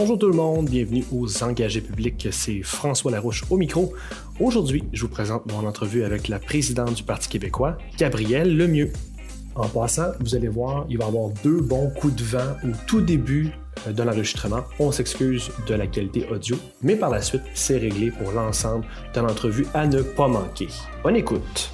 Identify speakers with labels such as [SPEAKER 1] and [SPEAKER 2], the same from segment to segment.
[SPEAKER 1] Bonjour tout le monde, bienvenue aux Engagés publics, c'est François Larouche au micro. Aujourd'hui, je vous présente mon entrevue avec la présidente du Parti québécois, Gabrielle Lemieux. En passant, vous allez voir, il va y avoir deux bons coups de vent au tout début euh, de l'enregistrement. On s'excuse de la qualité audio, mais par la suite, c'est réglé pour l'ensemble de l'entrevue à ne pas manquer. Bonne écoute!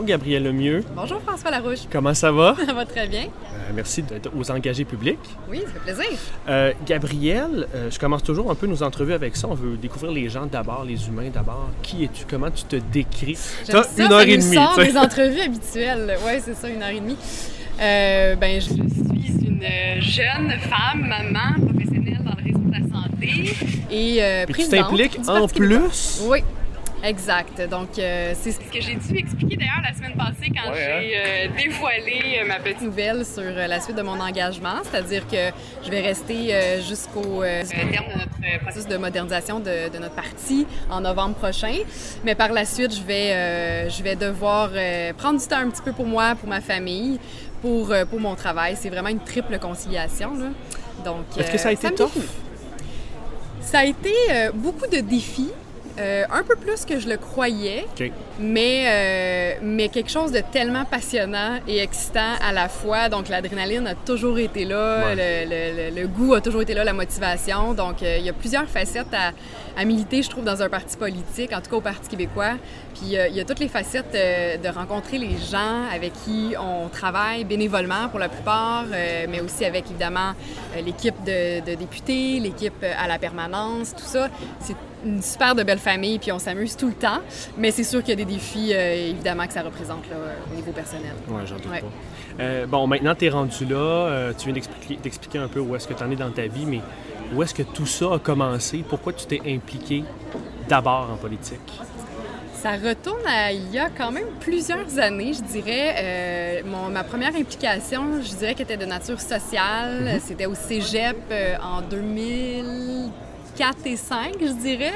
[SPEAKER 1] Bonjour Gabrielle Lemieux.
[SPEAKER 2] Bonjour François Larouche.
[SPEAKER 1] Comment ça va?
[SPEAKER 2] Ça va très bien.
[SPEAKER 1] Euh, merci d'être aux engagés publics.
[SPEAKER 2] Oui, ça fait plaisir.
[SPEAKER 1] Euh, Gabrielle, euh, je commence toujours un peu nos entrevues avec ça. On veut découvrir les gens d'abord, les humains d'abord. Qui es-tu? Comment tu te décris?
[SPEAKER 2] J'aime ça,
[SPEAKER 1] une heure et demie.
[SPEAKER 2] sort
[SPEAKER 1] tu
[SPEAKER 2] des entrevues habituelles. Oui, c'est ça, une heure et demie. Euh, ben, je suis une jeune femme, maman, professionnelle dans le réseau de la santé et
[SPEAKER 1] Puis tu
[SPEAKER 2] présidente
[SPEAKER 1] t'impliques en plus?
[SPEAKER 2] Oui. Exact. Donc, euh, c'est ce que j'ai dû expliquer d'ailleurs la semaine passée quand j'ai euh, dévoilé euh, ma petite nouvelle sur euh, la suite de mon engagement, c'est-à-dire que je vais rester euh, jusqu'au euh, terme de notre euh, processus de modernisation de, de notre parti en novembre prochain. Mais par la suite, je vais, euh, je vais devoir euh, prendre du temps un petit peu pour moi, pour ma famille, pour, euh, pour mon travail. C'est vraiment une triple conciliation. Là. Donc,
[SPEAKER 1] Est-ce que ça a été
[SPEAKER 2] me
[SPEAKER 1] tough?
[SPEAKER 2] Ça a été euh, beaucoup de défis, euh, un peu plus que je le croyais, mais, euh, mais quelque chose de tellement passionnant et excitant à la fois. Donc l'adrénaline a toujours été là,
[SPEAKER 1] Ouais.
[SPEAKER 2] le, le- le goût a toujours été là, la motivation. Donc euh, il y a plusieurs facettes à, à militer, je trouve, dans un parti politique, en tout cas au Parti québécois. Puis euh, il y a toutes les facettes euh, de rencontrer les gens avec qui on travaille bénévolement pour la plupart, euh, mais aussi avec évidemment l'équipe de, de députés, l'équipe à la permanence, tout ça. C'est une super de belle famille, puis on s'amuse tout le temps. Mais c'est sûr qu'il y a des défis, évidemment, que ça représente là, au niveau personnel.
[SPEAKER 1] Ouais, j'en doute
[SPEAKER 2] Ouais.
[SPEAKER 1] pas. Bon, maintenant, tu es rendu là. tu viens d'expliquer d'expliquer un peu où est-ce que tu en es dans ta vie, mais où est-ce que tout ça a commencé? Pourquoi tu t'es impliqué d'abord en politique?
[SPEAKER 2] Ça retourne à il y a quand même plusieurs années, je dirais. Euh, mon- ma première implication, je dirais qu'elle était de nature sociale. C'était au cégep euh, en 2004 et 5, je dirais.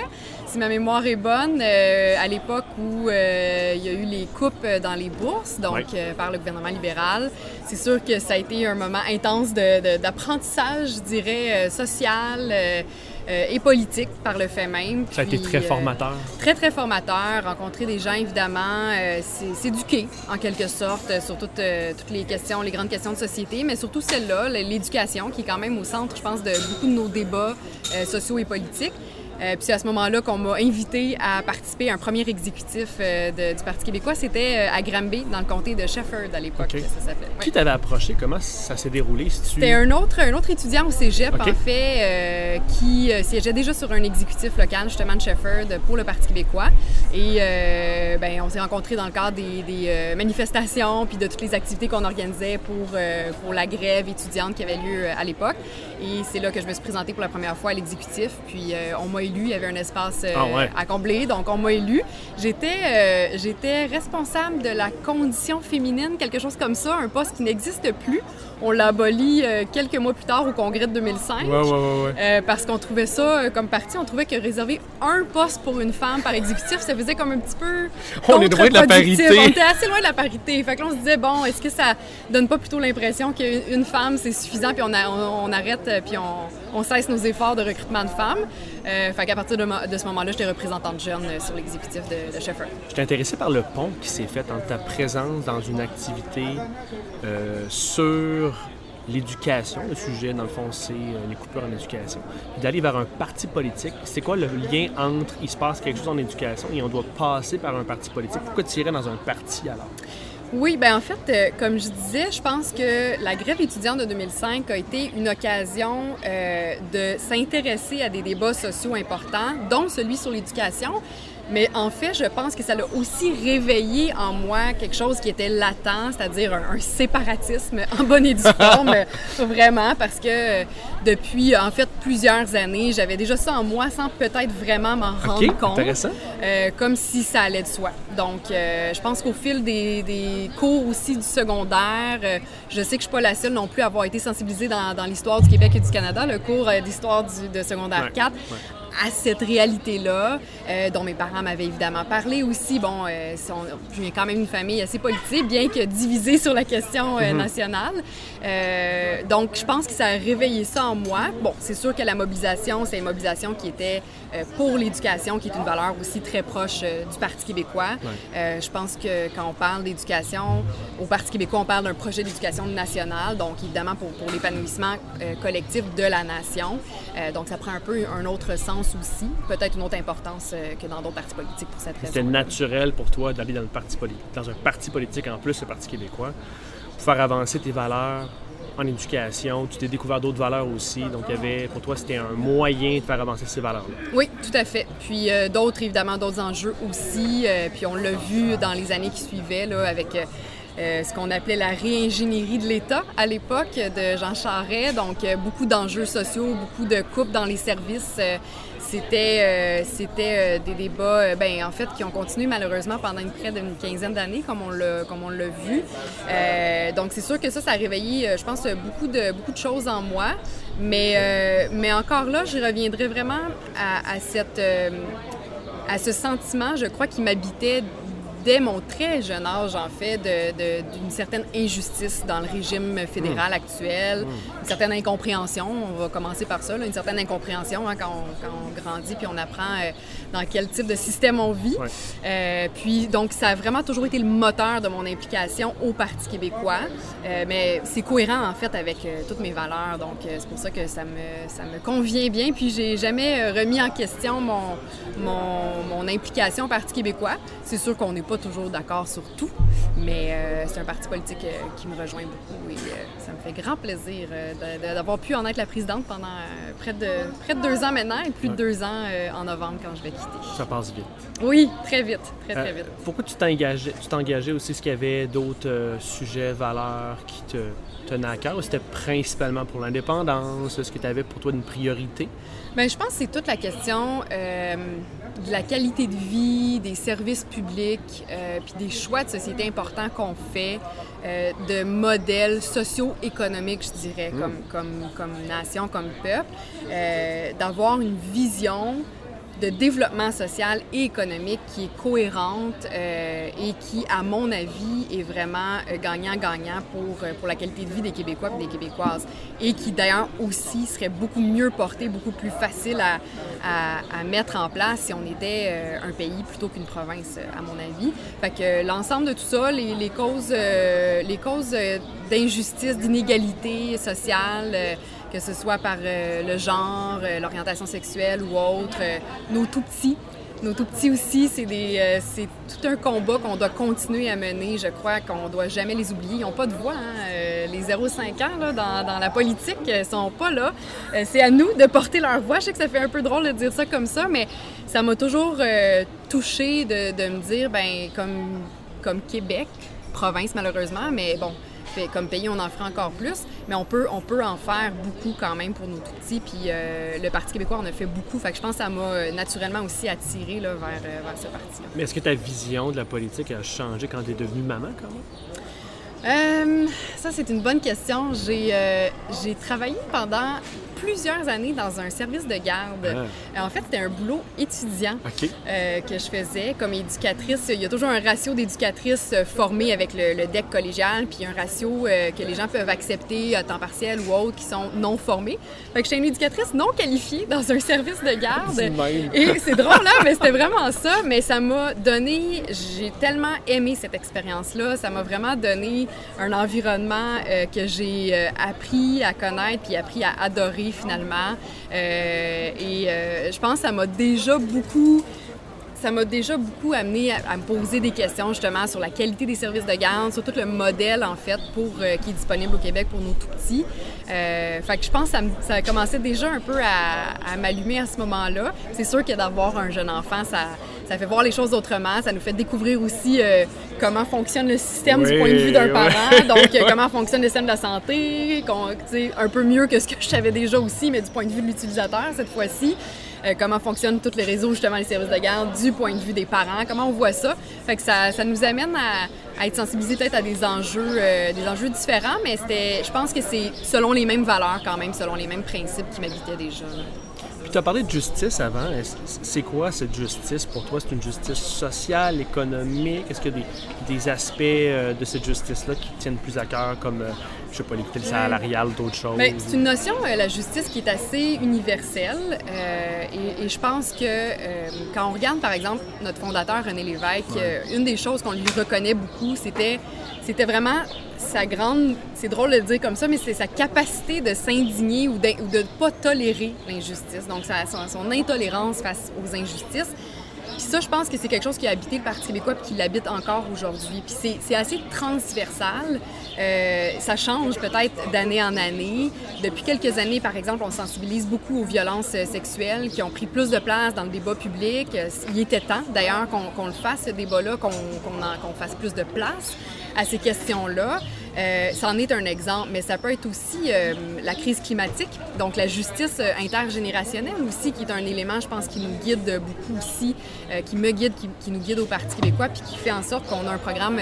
[SPEAKER 2] Si ma mémoire est bonne, euh, à l'époque où euh, il y a eu les coupes dans les bourses, donc euh, par le gouvernement libéral, c'est sûr que ça a été un moment intense d'apprentissage, je dirais, euh, social euh, et politique par le fait même.
[SPEAKER 1] Ça a été très
[SPEAKER 2] euh,
[SPEAKER 1] formateur.
[SPEAKER 2] Très, très formateur. Rencontrer des gens, évidemment, euh, s'éduquer, en quelque sorte, sur toutes, toutes les questions, les grandes questions de société, mais surtout celle-là, l'éducation, qui est quand même au centre, je pense, de beaucoup de nos débats sociaux et politiques. Euh, puis c'est à ce moment-là qu'on m'a invité à participer à un premier exécutif euh, de- du Parti québécois. C'était euh, à Granby, dans le comté de Shefford à l'époque,
[SPEAKER 1] OK.
[SPEAKER 2] que ça s'appelait. Ouais.
[SPEAKER 1] Qui t'avait approché? Comment ça s'est déroulé? Si tu...
[SPEAKER 2] C'était un autre, un autre étudiant au cégep, en fait, qui siégeait déjà sur un exécutif local, justement de Shefford, pour le Parti québécois. Et ben, on s'est rencontrés dans le cadre des, des, manifestations puis de toutes les activités qu'on organisait pour, pour la grève étudiante qui avait lieu à l'époque. Et c'est là que je me suis présentée pour la première fois à l'exécutif. Puis on m'a élu, il y avait un espace euh,
[SPEAKER 1] Ah ouais.
[SPEAKER 2] à combler, donc on m'a élu. J'étais euh, j'étais responsable de la condition féminine, quelque chose comme ça, un poste qui n'existe plus. On l'a aboli euh, quelques mois plus tard au congrès de 2005.
[SPEAKER 1] Ouais, ouais, ouais, ouais.
[SPEAKER 2] Euh, parce qu'on trouvait ça, comme parti, on trouvait que réserver un poste pour une femme par exécutif, ça faisait comme un petit peu.
[SPEAKER 1] On est loin de la parité.
[SPEAKER 2] On était assez loin de la parité. Fait que là, on se disait, bon, est-ce que ça donne pas plutôt l'impression qu'une une femme, c'est suffisant, puis on, a- on- on arrête, puis on, on cesse nos efforts de recrutement de femmes? Euh, fait qu'à partir de, ce moment-là, j'étais représentante jeune euh, sur l'exécutif de, de Sheffer.
[SPEAKER 1] J'étais intéressé par le pont qui s'est fait entre ta présence dans une activité euh, sur l'éducation. Le sujet, dans le fond, c'est euh, les coupures en éducation. D'aller vers un parti politique. C'est quoi le lien entre il se passe quelque chose en éducation et on doit passer par un parti politique? Pourquoi irais dans un parti alors?
[SPEAKER 2] Oui, ben en fait, euh, comme je disais, je pense que la grève étudiante de 2005 a été une occasion euh, de s'intéresser à des débats sociaux importants, dont celui sur l'éducation, mais en fait, je pense que ça l'a aussi réveillé en moi quelque chose qui était latent, c'est-à-dire un, séparatisme en bonne et due forme, vraiment, parce que euh, depuis, en fait, plusieurs années, j'avais déjà ça en moi sans peut-être vraiment m'en rendre compte.
[SPEAKER 1] Intéressant.
[SPEAKER 2] Euh, comme si ça allait de soi. Donc, euh, je pense qu'au fil des, cours aussi du secondaire, je sais que je suis pas la seule non plus à avoir été sensibilisée dans, l'histoire du Québec et du Canada, le cours d'histoire de secondaire 4 à cette réalité-là, euh, dont mes parents m'avaient évidemment parlé aussi. Bon, euh, je viens quand même d'une famille assez politique, bien que divisée sur la question euh, mhm. nationale. donc, je pense que ça a réveillé ça en moi. Bon, c'est sûr que la mobilisation, c'est une mobilisation qui était pour l'éducation, qui est une valeur aussi très proche du Parti québécois. je pense que quand on parle d'éducation, au Parti québécois, on parle d'un projet d'éducation nationale, donc évidemment pour, pour l'épanouissement collectif de la nation. donc, ça prend un peu un autre sens aussi, peut-être une autre importance euh, que dans d'autres partis politiques pour cette raison.
[SPEAKER 1] C'était naturel pour toi d'aller dans, le parti dans un parti politique, en plus le Parti québécois, pour faire avancer tes valeurs en éducation. Tu t'es découvert d'autres valeurs aussi. Donc, il y avait, pour toi, c'était un moyen de faire avancer ces valeurs-là.
[SPEAKER 2] Oui, tout à fait. Puis euh, d'autres, évidemment, d'autres enjeux aussi. Euh, puis on l'a vu dans les années qui suivaient là, avec euh, ce qu'on appelait la réingénierie de l'État à l'époque de Jean Charest. Donc, euh, beaucoup d'enjeux sociaux, beaucoup de coupes dans les services. Euh, c'était c'était des débats, ben, en fait, qui ont continué malheureusement pendant près d'une quinzaine d'années, comme on l'a comme on vu. donc, c'est sûr que ça, ça a réveillé, je pense, beaucoup de beaucoup de choses en moi. Mais mais encore là, je reviendrai vraiment à cette à ce sentiment, je crois, qui m'habitait dès mon très jeune âge, en fait, d'une certaine injustice dans le régime fédéral hmm. actuel, hmm. une certaine incompréhension. On va commencer par ça, une certaine incompréhension hein, quand, on, grandit puis on apprend euh, dans quel type de système on vit. Euh, puis, donc, ça a vraiment toujours été le moteur de mon implication au Parti québécois. Euh, mais c'est cohérent, en fait, avec toutes mes valeurs. Donc, c'est pour ça que ça me, ça me convient bien. Puis, j'ai jamais remis en question mon, mon, mon implication au Parti québécois. C'est sûr qu'on n'est pas toujours d'accord sur tout, mais euh, c'est un parti politique euh, qui me rejoint beaucoup et euh, ça me fait grand plaisir d'avoir pu en être la présidente pendant près, de, près de deux ans maintenant et plus de deux ans en novembre quand je vais quitter.
[SPEAKER 1] Ça passe vite.
[SPEAKER 2] Oui, très vite, très très vite.
[SPEAKER 1] Pourquoi tu engagé, tu engagé aussi? Est-ce qu'il y avait d'autres sujets, valeurs qui te tenaient à cœur? C'était principalement pour l'indépendance? Est-ce que tu avais pour toi une priorité?
[SPEAKER 2] Bien, je pense que c'est toute la question de la qualité de vie, des services publics, euh, puis des choix de société importants qu'on fait, euh, de modèles socio-économiques, je dirais, mm. comme, comme, comme nation, comme peuple, euh, d'avoir une vision de développement social et économique qui est cohérente euh, et qui, à mon avis, est vraiment euh, gagnant-gagnant pour, euh, pour la qualité de vie des Québécois et des Québécoises. Et qui, d'ailleurs, aussi serait beaucoup mieux porté, beaucoup plus facile à, à, mettre en place si on était un pays plutôt qu'une province, à mon avis. Fait que l'ensemble de tout ça, les, les causes, les causes d'injustice, d'inégalité sociale, que ce soit par euh, le genre, euh, l'orientation sexuelle ou autre. Euh, nos tout petits, nos tout petits aussi, c'est tout un combat qu'on doit continuer à mener. Je crois qu'on doit jamais les oublier. Ils n'ont pas de voix. Hein. les 0-5 ans là, dans, la politique ne sont pas là. c'est à nous de porter leur voix. Je sais que ça fait un peu drôle de dire ça comme ça, mais ça m'a toujours touché de, me dire, ben comme Québec, province malheureusement, mais bon, comme pays, on en ferait encore plus, mais on peut, on peut en faire beaucoup quand même pour nos tout petits. Puis euh, le Parti québécois en a fait beaucoup. Fait que je pense que ça m'a euh, naturellement aussi attiré là, vers, euh, vers ce parti-là.
[SPEAKER 1] Mais est-ce que ta vision de la politique a changé quand tu es devenue maman, quand même?
[SPEAKER 2] ça, c'est une bonne question. J'ai travaillé pendant plusieurs années dans un service de garde. Ah. Euh, en fait, c'était un boulot étudiant euh, que je faisais comme éducatrice. Il y a toujours un ratio d'éducatrices euh, formées avec le, DEC collégial, puis un ratio que les gens peuvent accepter à temps partiel ou autre qui sont non formés. Fait que j'étais une éducatrice non qualifiée dans un service de garde. Et c'est drôle, là, hein, mais c'était vraiment ça. Mais ça m'a donné, j'ai tellement aimé cette expérience-là. Ça m'a vraiment donné un environnement que j'ai appris à connaître puis appris à adorer finalement. Euh, et euh, je pense que ça m'a déjà beaucoup ça m'a déjà beaucoup amené à, me poser des questions justement sur la qualité des services de garde, sur tout le modèle en fait pour euh, qui est disponible au Québec pour nos tout petits. Fait que je pense que ça, ça commençait déjà un peu à, m'allumer à ce moment-là. C'est sûr que d'avoir un jeune enfant, ça, ça fait voir les choses autrement, ça nous fait découvrir aussi euh, comment fonctionne le système du point de vue d'un parent, donc comment fonctionne le système de la santé, un peu mieux que ce que je savais déjà aussi, mais du point de vue de l'utilisateur cette fois-ci. Euh, comment fonctionnent tous les réseaux, justement, les services de garde, du point de vue des parents, comment on voit ça? Fait que ça, ça nous amène à, être sensibilisés peut-être à des enjeux, euh, des enjeux différents, mais c'était, je pense que c'est selon les mêmes valeurs quand même, selon les mêmes principes qui m'habitaient déjà.
[SPEAKER 1] Tu as parlé de justice avant. C'est quoi cette justice pour toi? C'est une justice sociale, économique? Est-ce qu'il y a des, aspects euh, de cette justice-là qui tiennent plus à cœur, comme, euh, je sais pas, l'équité salariale, d'autres choses?
[SPEAKER 2] C'est une notion, euh, la justice, qui est assez universelle. et, je pense que quand on regarde, par exemple, notre fondateur, René Lévesque, une des choses qu'on lui reconnaît beaucoup, c'était, c'était vraiment sa grande, c'est drôle de le dire comme ça, mais c'est sa capacité de s'indigner ou de ne pas tolérer l'injustice. Donc, son, son, intolérance face aux injustices. Puis ça, je pense que c'est quelque chose qui a habité le Parti québécois puis qui l'habite encore aujourd'hui. Puis c'est assez transversal. Euh, ça change peut-être d'année en année. Depuis quelques années, par exemple, on sensibilise beaucoup aux violences sexuelles qui ont pris plus de place dans le débat public. Il était temps, d'ailleurs, qu'on le fasse, ce débat-là, qu'on fasse plus de place à ces questions-là. Euh, c'en est un exemple, mais ça peut être aussi euh, la crise climatique, donc la justice euh, intergénérationnelle aussi, qui est un élément, je pense, qui nous guide beaucoup aussi, qui me guide, qui, nous guide au Parti québécois, puis qui fait en sorte qu'on a un programme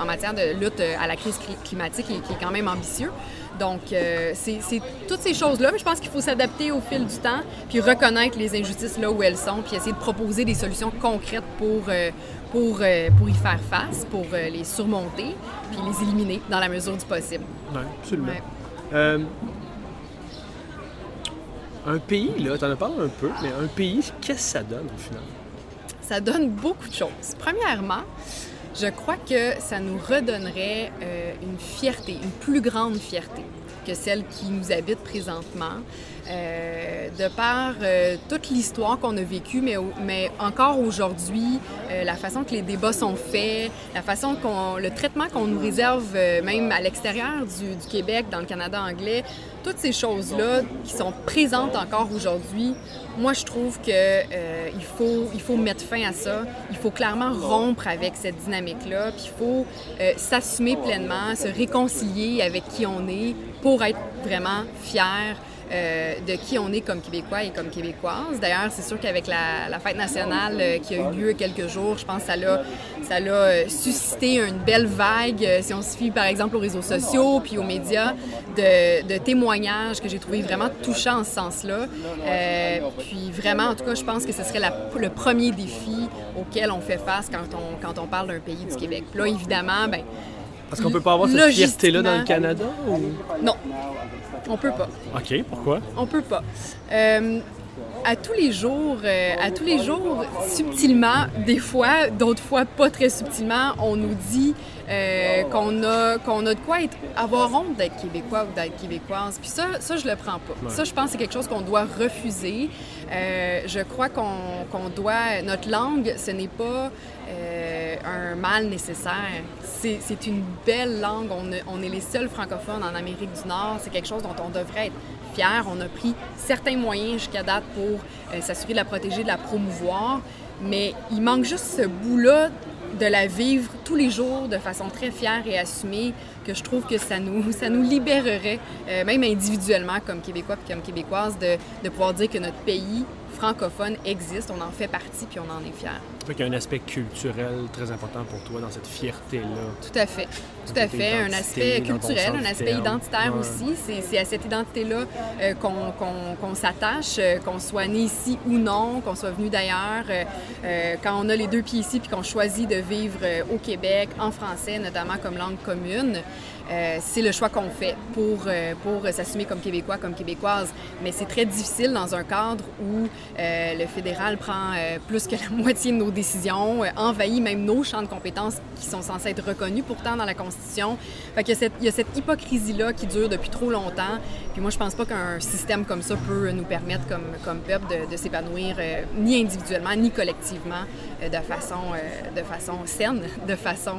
[SPEAKER 2] en matière de lutte à la crise climatique qui est quand même ambitieux. Donc, c'est toutes ces choses-là, mais je pense qu'il faut s'adapter au fil du temps, puis reconnaître les injustices là où elles sont, puis essayer de proposer des solutions concrètes pour, pour, euh, pour y faire face, pour euh, les surmonter, puis les éliminer dans la mesure du possible.
[SPEAKER 1] Oui, absolument. Euh, un pays, là, tu en as parlé un peu, mais un pays, qu'est-ce que ça donne au final?
[SPEAKER 2] Ça donne beaucoup de choses. Premièrement, je crois que ça nous redonnerait une fierté, une plus grande fierté que celle qui nous habite présentement. Euh, de par euh, toute l'histoire qu'on a vécue, mais, encore aujourd'hui, euh, la façon que les débats sont faits, la façon qu'on, le traitement qu'on nous réserve même à l'extérieur du, du, Québec, dans le Canada anglais, toutes ces choses-là qui sont présentes encore aujourd'hui, moi je trouve que il faut il faut mettre fin à ça. Il faut clairement rompre avec cette dynamique-là, puis il faut s'assumer pleinement, se réconcilier avec qui on est pour être vraiment fier euh, de qui on est comme Québécois et comme Québécoises. D'ailleurs, c'est sûr qu'avec la, fête nationale euh, qui a eu lieu quelques jours, je pense que ça l'a, ça l'a euh, suscité une belle vague, si on se fie par exemple aux réseaux sociaux puis aux médias, de, témoignages que j'ai trouvé vraiment touchants en ce sens-là. puis vraiment, en tout cas, je pense que ce serait le premier défi auquel on fait face quand on, quand on parle d'un pays du Québec. Puis là, évidemment, ben
[SPEAKER 1] parce qu'on peut pas avoir cette fierté-là dans le Canada?
[SPEAKER 2] Non. On peut pas.
[SPEAKER 1] OK, pourquoi?
[SPEAKER 2] On peut pas. Euh, à tous les jours, euh, à tous les jours, subtilement, des fois, d'autres fois pas très subtilement, on nous dit euh, qu'on a, qu'on a de quoi être, avoir honte d'être québécois ou d'être québécoise. Puis ça, ça, je le prends pas. Ça, je pense que c'est quelque chose qu'on doit refuser. je crois qu'on doit... Notre langue, ce n'est pas un mal nécessaire. C'est une belle langue. On, on, est les seuls francophones en Amérique du Nord. C'est quelque chose dont on devrait être On a pris certains moyens jusqu'à date pour euh, s'assurer de la protéger, de la promouvoir. Mais il manque juste ce bout-là de la vivre tous les jours de façon très fière et assumée, que je trouve que ça nous, ça nous libérerait, euh, même individuellement comme Québécois et comme Québécoises, de, de pouvoir dire que notre pays francophone existe, on en fait partie puis on en est fier.
[SPEAKER 1] Il y a un aspect culturel très important pour toi dans cette fierté-là.
[SPEAKER 2] Tout à fait. Tout à fait. Un aspect culturel, un aspect identitaire aussi. C'est à cette identité-là euh, qu'on s'attache, euh, qu'on soit né ici ou non, qu'on soit venu d'ailleurs. Euh, quand on a les deux pieds ici puis qu'on choisit de vivre au Québec, en français, notamment comme langue commune, euh, c'est le choix qu'on fait pour, euh, pour s'assumer comme Québécois, comme Québécoise. Mais c'est très difficile dans un cadre où Euh, le fédéral prend euh, plus que la moitié de nos décisions, euh, envahit même nos champs de compétences qui sont censés être reconnus pourtant dans la Constitution. Fait qu'il y a cette, il y a cette hypocrisie-là qui dure depuis trop longtemps. Puis moi, je pense pas qu'un système comme ça peut nous permettre, comme, comme peuple, de, de s'épanouir ni individuellement, ni collectivement, de, façon, de façon saine, de façon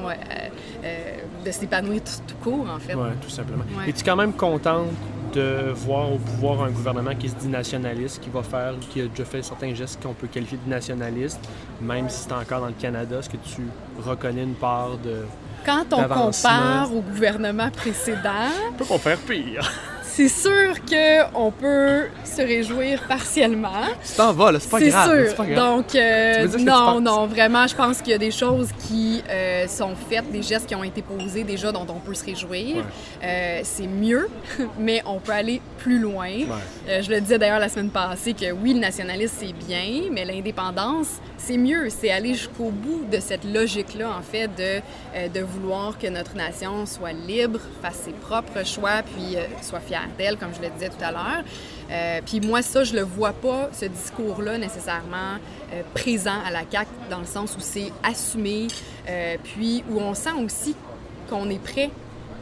[SPEAKER 2] de s'épanouir tout, tout, court, en fait.
[SPEAKER 1] Oui, tout simplement. Ouais. Es-tu quand même contente de voir au pouvoir un gouvernement qui se dit nationaliste, qui va faire, qui a déjà fait certains gestes qu'on peut qualifier de nationalistes, même si c'est encore dans le Canada, est-ce que tu reconnais une part de
[SPEAKER 2] quand on compare au gouvernement précédent,
[SPEAKER 1] peut qu'on faire pire.
[SPEAKER 2] C'est sûr qu'on peut se réjouir partiellement.
[SPEAKER 1] C'est en va, c'est pas, grave.
[SPEAKER 2] Sûr. Donc, euh, non, non, vraiment, je pense qu'il y a des choses qui euh, sont faites, des gestes qui ont été posés déjà dont on peut se réjouir. Euh, c'est mieux, mais on peut aller plus loin. Je le disais d'ailleurs la semaine passée que oui, le nationalisme, c'est bien, mais l'indépendance, c'est mieux. C'est aller jusqu'au bout de cette logique-là, en fait, de, euh, de vouloir que notre nation soit libre, fasse ses propres choix, puis soit fière d'elle, comme je le disais tout à l'heure. Euh, puis moi, ça, je le vois pas, ce discours-là, nécessairement euh, présent à la CAQ, dans le sens où c'est assumé, euh, puis où on sent aussi qu'on est prêt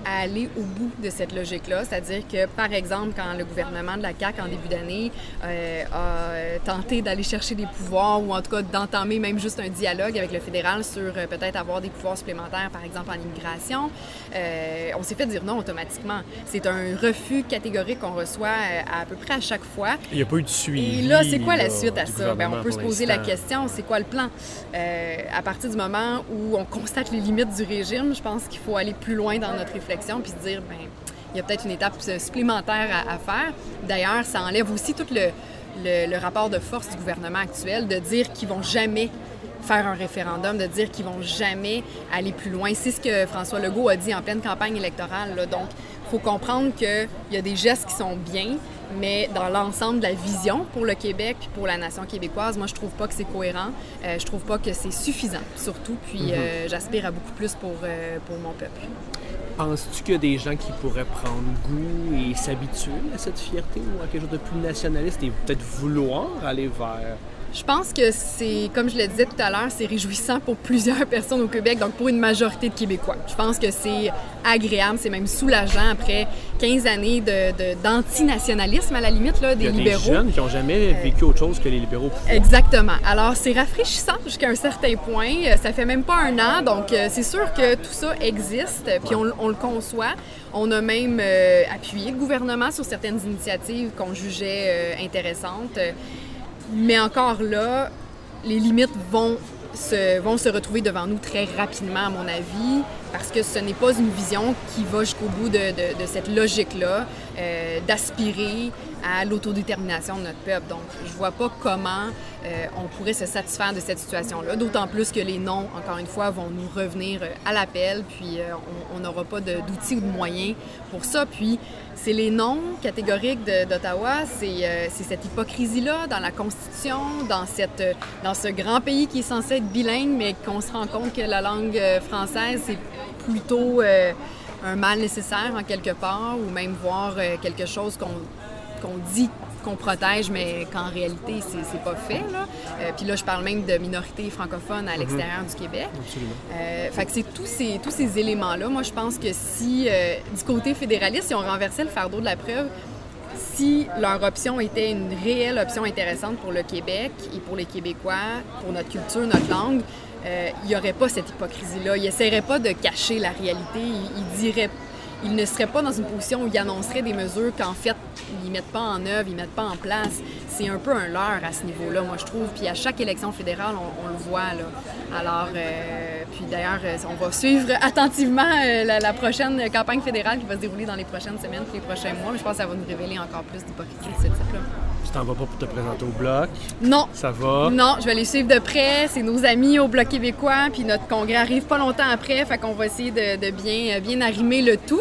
[SPEAKER 2] à aller au bout de cette logique-là. C'est-à-dire que, par exemple, quand le gouvernement de la CAQ, en début d'année, euh, a tenté d'aller chercher des pouvoirs ou en tout cas d'entamer même juste un dialogue avec le fédéral sur euh, peut-être avoir des pouvoirs supplémentaires, par exemple en immigration, euh, on s'est fait dire non automatiquement. C'est un refus catégorique qu'on reçoit à, peu près à chaque fois.
[SPEAKER 1] Il n'y a pas eu de suivi.
[SPEAKER 2] Et là, c'est quoi la suite à ça? Bien, on peut se poser la question, c'est quoi le plan? À partir du moment où on constate les limites du régime, je pense qu'il faut aller plus loin dans notre réflexion puis se dire, ben, il y a peut-être une étape supplémentaire à, faire. D'ailleurs, ça enlève aussi tout le, le, rapport de force du gouvernement actuel de dire qu'ils vont jamais faire un référendum, de dire qu'ils vont jamais aller plus loin. C'est ce que François Legault a dit en pleine campagne électorale. Donc, faut comprendre qu'il y a des gestes qui sont bien, mais dans l'ensemble de la vision pour le Québec puis pour la nation québécoise, moi, je trouve pas que c'est cohérent. Euh, je trouve pas que c'est suffisant, surtout. Puis, mm-hmm. euh, j'aspire à beaucoup plus pour, euh, pour mon peuple.
[SPEAKER 1] Penses-tu qu'il y a des gens qui pourraient prendre goût et s'habituer à cette fierté ou à quelque chose de plus nationaliste et peut-être vouloir aller vers
[SPEAKER 2] je pense que c'est, comme je le disais tout à l'heure, c'est réjouissant pour plusieurs personnes au Québec, donc pour une majorité de Québécois. Je pense que c'est agréable, c'est même soulageant après 15 années de, d'antinationalisme à la limite là, des
[SPEAKER 1] Il y a
[SPEAKER 2] libéraux.
[SPEAKER 1] Des jeunes qui n'ont jamais vécu autre chose que les libéraux.
[SPEAKER 2] Exactement. Alors c'est rafraîchissant jusqu'à un certain point. Ça fait même pas un an, donc euh, c'est sûr que tout ça existe, puis on, on, le conçoit. On a même euh, appuyé le gouvernement sur certaines initiatives qu'on jugeait euh, intéressantes. Mais encore là, les limites vont se, vont se retrouver devant nous très rapidement, à mon avis, parce que ce n'est pas une vision qui va jusqu'au bout de, de, cette logique-là, euh, d'aspirer à l'autodétermination de notre peuple. Donc, je vois pas comment euh, on pourrait se satisfaire de cette situation-là, d'autant plus que les noms, encore une fois, vont nous revenir euh, à l'appel, puis on n'aura pas d'outils ou de moyens pour ça. Puis, c'est les noms catégoriques d'Ottawa, c'est cette hypocrisie-là dans la Constitution, dans, cette, dans ce grand pays qui est censé être bilingue, mais qu'on se rend compte que la langue française, c'est plutôt un mal nécessaire en quelque part, ou même voir quelque chose qu'on dit qu'on protège, mais qu'en réalité, c'est pas fait. Là. Euh, puis là, je parle même de minorités francophones à mhm. l'extérieur du Québec. Euh, fait que c'est tous ces, tous ces éléments-là. Moi, je pense que si, euh, du côté fédéraliste, si on renversait le fardeau de la preuve, si leur option était une réelle option intéressante pour le Québec et pour les Québécois, pour notre culture, notre langue, euh, il n'y aurait pas cette hypocrisie-là. Ils n'essaieraient pas de cacher la réalité. Ils, ils diraient ils ne seraient pas dans une position où ils annonceraient des mesures qu'en fait, ils mettent pas en œuvre, ils mettent pas en place. C'est un peu un leurre à ce niveau-là, moi, je trouve. Puis à chaque élection fédérale, on, le voit, là. Alors, euh, puis d'ailleurs, euh, on va suivre attentivement euh, la, prochaine campagne fédérale qui va se dérouler dans les prochaines semaines, les prochains mois. Je pense que ça va nous révéler encore plus d'hypocrisie de ce type-là.
[SPEAKER 1] T'en vas pas pour te présenter au Bloc?
[SPEAKER 2] Non.
[SPEAKER 1] Ça va?
[SPEAKER 2] Non, je vais les suivre de près. C'est nos amis au Bloc québécois. Puis notre congrès arrive pas longtemps après. Fait qu'on va essayer de, bien, bien arrimer le tout.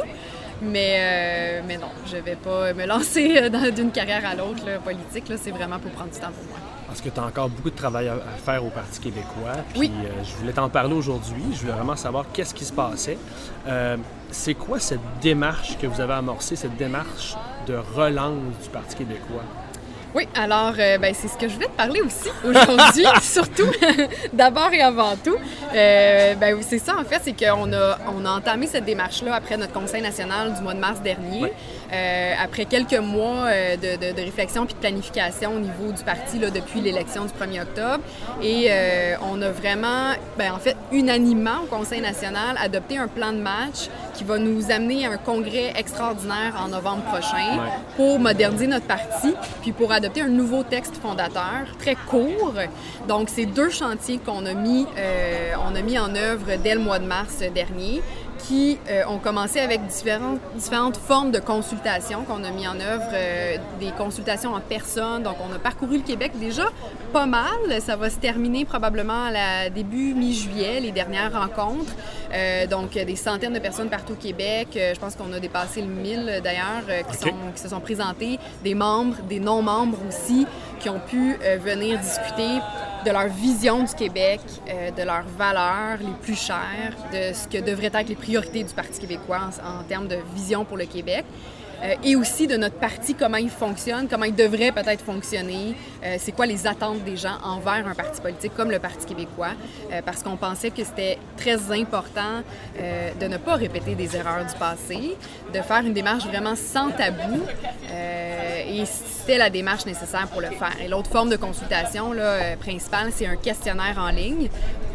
[SPEAKER 2] Mais, euh, mais non, je vais pas me lancer d'une carrière à l'autre politique. C'est vraiment pour prendre du temps pour moi.
[SPEAKER 1] Parce que tu as encore beaucoup de travail à faire au Parti québécois. Puis
[SPEAKER 2] oui.
[SPEAKER 1] euh, je voulais t'en parler aujourd'hui. Je voulais vraiment savoir qu'est-ce qui se passait. Euh, c'est quoi cette démarche que vous avez amorcée, cette démarche de relance du Parti québécois?
[SPEAKER 2] Oui, alors euh, ben, c'est ce que je voulais te parler aussi aujourd'hui, surtout d'abord et avant tout. Euh, ben, c'est ça en fait, c'est qu'on a, on a entamé cette démarche-là après notre Conseil national du mois de mars dernier, euh, après quelques mois de, de, de, réflexion puis de planification au niveau du parti là, depuis l'élection du 1er octobre. Et on a vraiment, ben, en fait, unanimement au Conseil national adopté un plan de match qui va nous amener à un congrès extraordinaire en novembre prochain
[SPEAKER 1] Ouais.
[SPEAKER 2] pour moderniser notre parti, puis pour adopter un nouveau texte fondateur très court. Donc, c'est deux chantiers qu'on a mis, euh, on a mis en œuvre dès le mois de mars dernier qui euh, ont commencé avec différentes, différentes formes de consultations qu'on a mis en œuvre, euh, des consultations en personne. Donc, on a parcouru le Québec déjà pas mal. Ça va se terminer probablement à la début mi-juillet, les dernières rencontres. Euh, donc, des centaines de personnes partout au Québec. Je pense qu'on a dépassé le 1000 d'ailleurs qui, sont, qui se sont présentés, des membres, des non-membres aussi, qui ont pu venir discuter de leur vision du Québec, euh, de leurs valeurs les plus chères, de ce que devraient être les priorités du Parti québécois en, termes de vision pour le Québec. euh, et aussi de notre parti, comment il fonctionne, comment il devrait peut-être fonctionner, euh, c'est quoi les attentes des gens envers un parti politique comme le Parti québécois, parce qu'on pensait que c'était très important de ne pas répéter des erreurs du passé, de faire une démarche vraiment sans tabou, c'était la démarche nécessaire pour le faire. Et l'autre forme de consultation là, euh, principale, c'est un questionnaire en ligne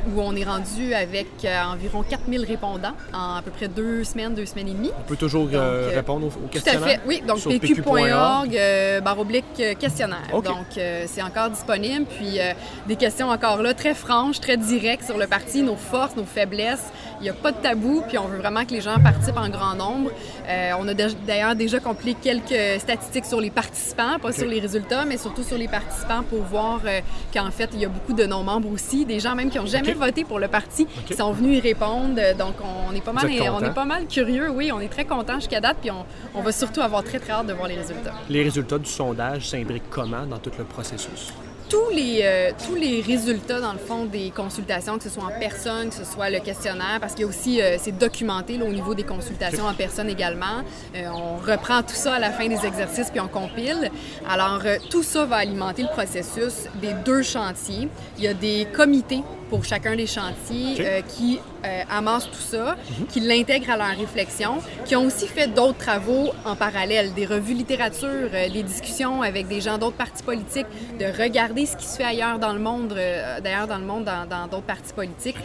[SPEAKER 2] où on est rendu avec euh, environ 4000 répondants en à peu près deux semaines, deux semaines et demie.
[SPEAKER 1] On peut toujours euh,
[SPEAKER 2] Donc, euh,
[SPEAKER 1] répondre aux, aux
[SPEAKER 2] Tout à
[SPEAKER 1] questionnaires.
[SPEAKER 2] fait, oui. Donc, pq.org, euh, barre oblique questionnaire. Donc, c'est encore disponible. Puis, des questions encore là, très franches, très directes sur le parti, nos forces, nos faiblesses. Il n'y a pas de tabou, puis on veut vraiment que les gens participent en grand nombre. Euh, on a d'ailleurs déjà compilé quelques statistiques sur les participants, pas sur les résultats, mais surtout sur les participants pour voir euh, qu'en fait, il y a beaucoup de non-membres aussi, des gens même qui n'ont jamais voté pour le parti, qui sont venus y répondre. Donc, on est pas mal, on est pas mal curieux, oui, on est très content jusqu'à date, puis on, on va surtout avoir très très hâte de voir les résultats.
[SPEAKER 1] Les résultats du sondage s'imbriquent comment dans tout le processus?
[SPEAKER 2] Tous les, euh, tous les résultats, dans le fond, des consultations, que ce soit en personne, que ce soit le questionnaire, parce qu'il y a aussi, euh, c'est documenté là, au niveau des consultations en personne également. Euh, on reprend tout ça à la fin des exercices, puis on compile. Alors, euh, tout ça va alimenter le processus des deux chantiers. Il y a des comités pour chacun des chantiers euh, qui euh, amassent tout ça, qui l'intègrent à leur réflexion, qui ont aussi fait d'autres travaux en parallèle, des revues littérature, euh, des discussions avec des gens d'autres partis politiques, de regarder ce qui se fait ailleurs dans le monde, euh, d'ailleurs dans le monde, dans dans d'autres partis politiques,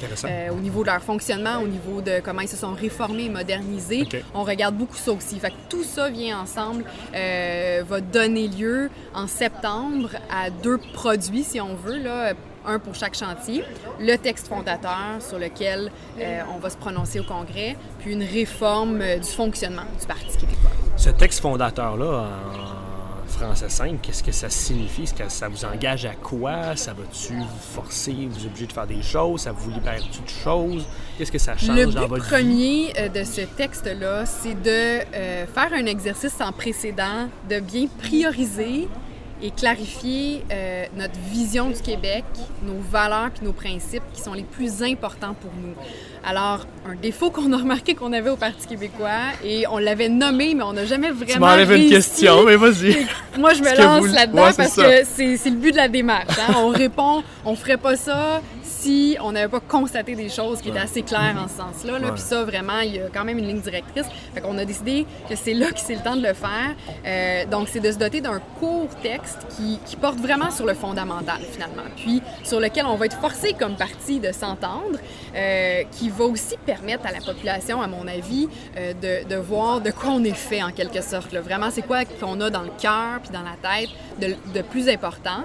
[SPEAKER 2] au niveau de leur fonctionnement, au niveau de comment ils se sont réformés modernisés. On regarde beaucoup ça aussi. Fait que tout ça vient ensemble, va donner lieu en septembre à deux produits, si on veut, là, un pour chaque chantier, le texte fondateur sur lequel euh, on va se prononcer au Congrès, puis une réforme euh, du fonctionnement du Parti québécois.
[SPEAKER 1] Ce texte fondateur-là, en français simple, qu'est-ce que ça signifie? Est-ce que ça vous engage à quoi? Ça va-tu vous forcer, vous obliger de faire des choses? Ça vous libère-tu de choses? Qu'est-ce que ça change
[SPEAKER 2] Le
[SPEAKER 1] dans
[SPEAKER 2] but
[SPEAKER 1] votre vie?
[SPEAKER 2] premier euh, de ce texte-là, c'est de euh, faire un exercice sans précédent, de bien prioriser et clarifier euh, notre vision du Québec, nos valeurs puis nos principes qui sont les plus importants pour nous. Alors, un défaut qu'on a remarqué qu'on avait au Parti québécois, et on l'avait nommé, mais on n'a jamais vraiment
[SPEAKER 1] Tu m'enlèves une question, mais vas-y.
[SPEAKER 2] Moi, je me lance
[SPEAKER 1] vous-
[SPEAKER 2] là-dedans
[SPEAKER 1] Ouais,
[SPEAKER 2] parce
[SPEAKER 1] ça.
[SPEAKER 2] que c'est c'est le but de la démarche. hein. On répond, on ferait pas ça si on n'avait pas constaté des choses qui étaient assez claires en ce sens-là. là. Puis ça, vraiment, il y a quand même une ligne directrice. Fait qu'on a décidé que c'est là que c'est le temps de le faire. Euh, donc, c'est de se doter d'un court texte qui, qui porte vraiment sur le fondamental, finalement. Puis, sur lequel on va être forcé comme parti de s'entendre, euh, qui va aussi permettre à la population, à mon avis, euh, de, de voir de quoi on est fait, en quelque sorte. là. Vraiment, c'est quoi qu'on a dans le cœur puis dans la tête de, de plus important.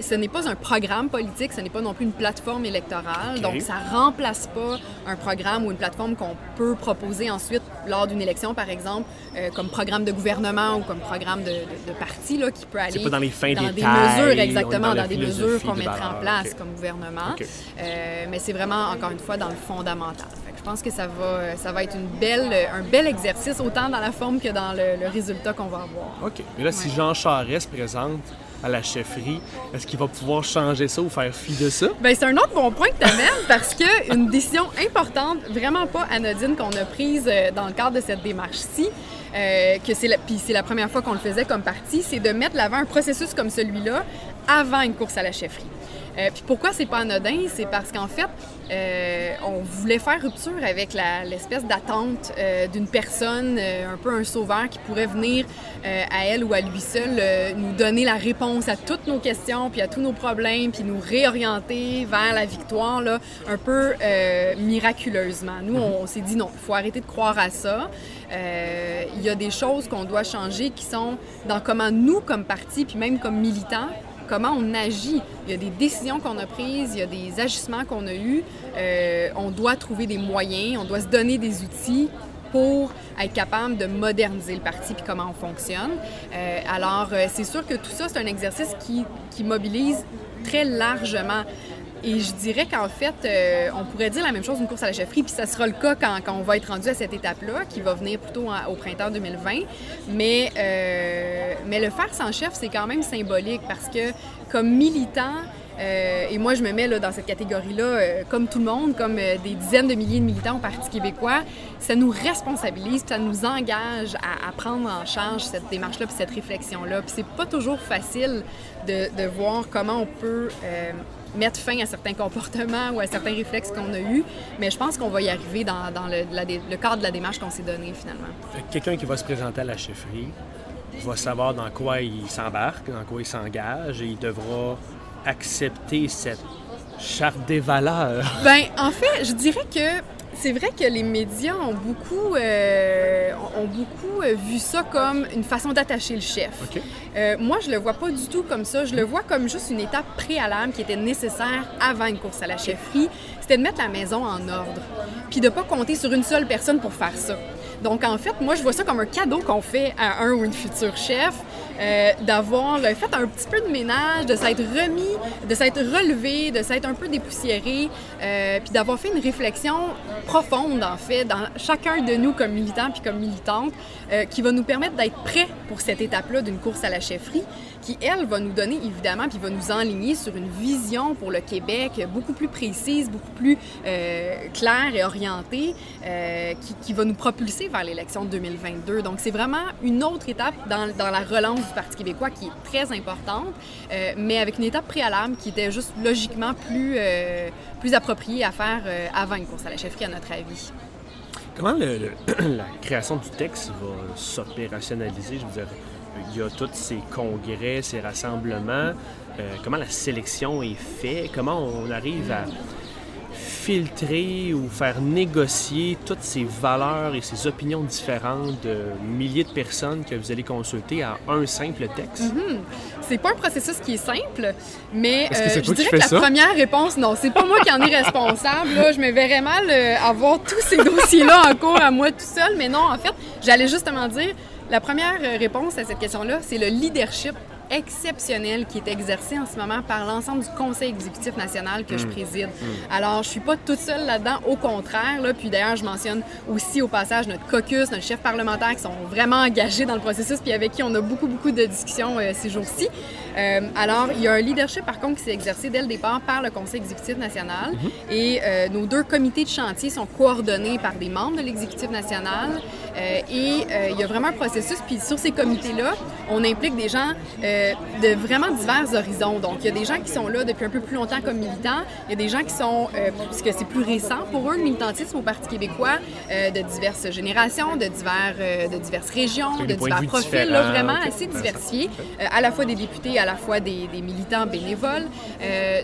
[SPEAKER 2] Ce n'est pas un programme politique, ce n'est pas non plus une plateforme électorale.
[SPEAKER 1] OK.
[SPEAKER 2] Donc, ça remplace pas un programme ou une plateforme qu'on peut proposer ensuite lors d'une élection, par exemple, euh, comme programme de gouvernement ou comme programme de, de- de parti là, qui peut aller
[SPEAKER 1] pas dans les fins
[SPEAKER 2] dans des mesures, exactement,
[SPEAKER 1] dans
[SPEAKER 2] dans, des mesures qu'on
[SPEAKER 1] des
[SPEAKER 2] mettrait en place comme gouvernement. Euh, mais c'est vraiment, encore une fois, dans le fondamental. Fait que je pense que ça va, ça va être une belle, un bel exercice, autant dans la forme que dans le, le résultat qu'on va avoir.
[SPEAKER 1] OK. Mais là, si Jean Charest se présente à la chefferie. Est-ce qu'il va pouvoir changer ça ou faire fi de ça?
[SPEAKER 2] Bien, c'est un autre bon point que tu amènes parce qu'une décision importante, vraiment pas anodine, qu'on a prise euh, dans le cadre de cette démarche-ci, euh, que c'est puis c'est la première fois qu'on le faisait comme parti, c'est de mettre l'avant un processus comme celui-là avant une course à la chefferie. Euh, puis pourquoi c'est pas anodin? C'est parce qu'en fait, euh, on voulait faire rupture avec l'espèce d'attente euh, d'une personne, un peu un sauveur qui pourrait venir à elle ou à lui seul nous donner la réponse à toutes nos questions, puis à tous nos problèmes, puis nous réorienter vers la victoire, là, un peu miraculeusement. Nous, on, on s'est dit non, il faut arrêter de croire à ça. Il y a des choses qu'on doit changer qui sont dans comment nous, comme parti, puis même comme militants, comment on agit. Il y a des décisions qu'on a prises, il y a des agissements qu'on a eus. Euh, on doit trouver des moyens, on doit se donner des outils pour être capable de moderniser le parti puis comment on fonctionne. Euh, alors, euh, c'est sûr que tout ça, c'est un exercice qui, qui mobilise très largement et je dirais qu'en fait, euh, on pourrait dire la même chose d'une course à la chefferie, puis ça sera le cas quand, on va être rendu à cette étape-là, qui va venir plutôt au printemps 2020. Mais, euh, mais le faire sans chef, c'est quand même symbolique parce que comme militant, euh, et moi, je me mets là, dans cette catégorie-là, comme tout le monde, comme des dizaines de milliers de militants au Parti québécois. Ça nous responsabilise, ça nous engage à, prendre en charge cette démarche-là, puis cette réflexion-là. Puis c'est pas toujours facile de, de, voir comment on peut mettre fin à certains comportements ou à certains réflexes qu'on a eus, mais je pense qu'on va y arriver dans, le, cadre de la démarche qu'on s'est donnée finalement.
[SPEAKER 1] Quelqu'un qui va se présenter à la chefferie va savoir dans quoi il s'embarque, dans quoi il s'engage et il devra accepter cette charte des valeurs.
[SPEAKER 2] Ben, en fait, je dirais que c'est vrai que les médias ont beaucoup, euh, ont beaucoup euh, vu ça comme une façon d'attacher le chef. Euh, moi, je le vois pas du tout comme ça. Je le vois comme juste une étape préalable qui était nécessaire avant une course à la chefferie. C'était de mettre la maison en ordre, puis de pas compter sur une seule personne pour faire ça. Donc, en fait, moi, je vois ça comme un cadeau qu'on fait à un ou une future chef, euh, d'avoir fait un petit peu de ménage, de s'être remis, de s'être relevé, de s'être un peu dépoussiéré, euh, puis d'avoir fait une réflexion profonde, en fait, dans chacun de nous comme militants puis comme militantes, euh, qui va nous permettre d'être prêts pour cette étape-là d'une course à la chefferie, qui, elle, va nous donner, évidemment, puis va nous enligner sur une vision pour le Québec beaucoup plus précise, beaucoup plus claire et orientée, qui, va nous propulser vers l'élection de 2022. Donc, c'est vraiment une autre étape dans, la relance du Parti québécois qui est très importante, euh, mais avec une étape préalable qui était juste logiquement plus, euh, plus appropriée à faire euh, avant une course à la chefferie, à notre avis.
[SPEAKER 1] Comment la création du texte va s'opérationnaliser? Je veux dire, il y a tous ces congrès, ces rassemblements. comment la sélection est faite? Comment on arrive à filtrer ou faire négocier toutes ces valeurs et ces opinions différentes de milliers de personnes que vous allez consulter à un simple texte?
[SPEAKER 2] Mm-hmm. C'est pas un processus qui est simple, mais euh, je dirais que la première réponse, non, c'est pas moi qui en est responsable. Je me verrais mal euh, avoir tous ces dossiers-là en cours à moi tout seul, mais non, en fait, j'allais justement dire, la première euh, réponse à cette question-là, c'est le leadership exceptionnel qui est exercé en ce moment par l'ensemble du Conseil exécutif national que je mm. préside. Mm. Alors, je suis pas toute seule là-dedans, au contraire. Là, puis d'ailleurs, je mentionne aussi au passage notre caucus, notre chef parlementaire qui sont vraiment engagés dans le processus, puis avec qui on a beaucoup, beaucoup de discussions euh, ces jours-ci. Euh, alors, il y a un leadership, par contre, qui s'est exercé dès le départ par le Conseil exécutif national. Mm-hmm. Et euh, nos deux comités de chantier sont coordonnés par des membres de l'exécutif national. Et il y a vraiment un processus. Puis sur ces comités-là, on implique des gens de vraiment divers horizons. Donc, il y a des gens qui sont là depuis un peu plus longtemps comme militants. Il y a des gens qui sont, euh, puisque c'est plus récent pour eux, le militantisme au Parti québécois, euh, de diverses générations, de, divers, euh, de diverses régions, de divers profils, là, vraiment assez diversifiés, à la fois des députés, à la fois des, des militants bénévoles.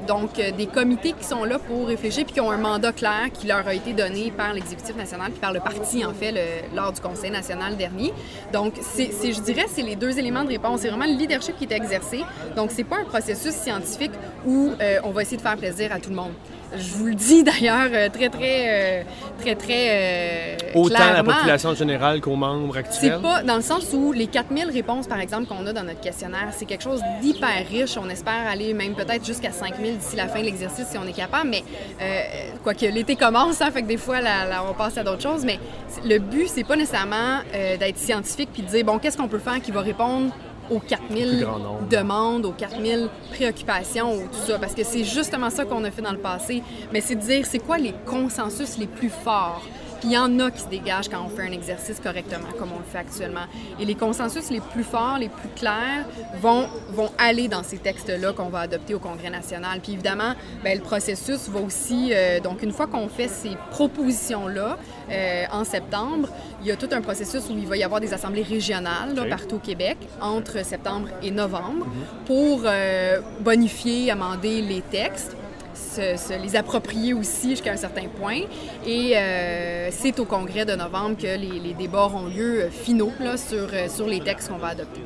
[SPEAKER 2] donc, des comités qui sont là pour réfléchir puis qui ont un mandat clair qui leur a été donné par l'exécutif national puis par le parti, en fait, lors du Conseil national dernier. Donc, c'est, je dirais, c'est les deux éléments de réponse. C'est vraiment le leadership qui est exercé. Donc, c'est pas un processus scientifique où euh, on va essayer de faire plaisir à tout le monde. Je vous le dis d'ailleurs euh, très, très, euh, très, très,
[SPEAKER 1] Autant la population générale qu'aux membres actuels?
[SPEAKER 2] C'est pas dans le sens où les 4000 réponses, par exemple, qu'on a dans notre questionnaire, c'est quelque chose d'hyper riche. On espère aller même peut-être jusqu'à 5000 d'ici la fin de l'exercice si on est capable. Mais quoique l'été commence, hein, fait que des fois, on passe à d'autres choses. Mais le but, c'est pas nécessairement d'être scientifique puis de dire, bon, qu'est-ce qu'on peut faire qui va répondre aux 4000 demandes, aux 4000 préoccupations, ou tout ça, parce que c'est justement ça qu'on a fait dans le passé, mais c'est de dire c'est quoi les consensus les plus forts puis il y en a qui se dégagent quand on fait un exercice correctement, comme on le fait actuellement. Et les consensus les plus forts, les plus clairs, vont, vont aller dans ces textes-là qu'on va adopter au Congrès national. Puis évidemment, bien, le processus va aussi, euh, donc une fois qu'on fait ces propositions-là euh, en septembre, il y a tout un processus où il va y avoir des assemblées régionales partout au Québec entre septembre et novembre mm-hmm. pour euh, bonifier, amender les textes se, les approprier aussi jusqu'à un certain point. Et euh, c'est au congrès de novembre que les, débats auront lieu euh, finaux là, sur, euh, sur les textes qu'on va adopter.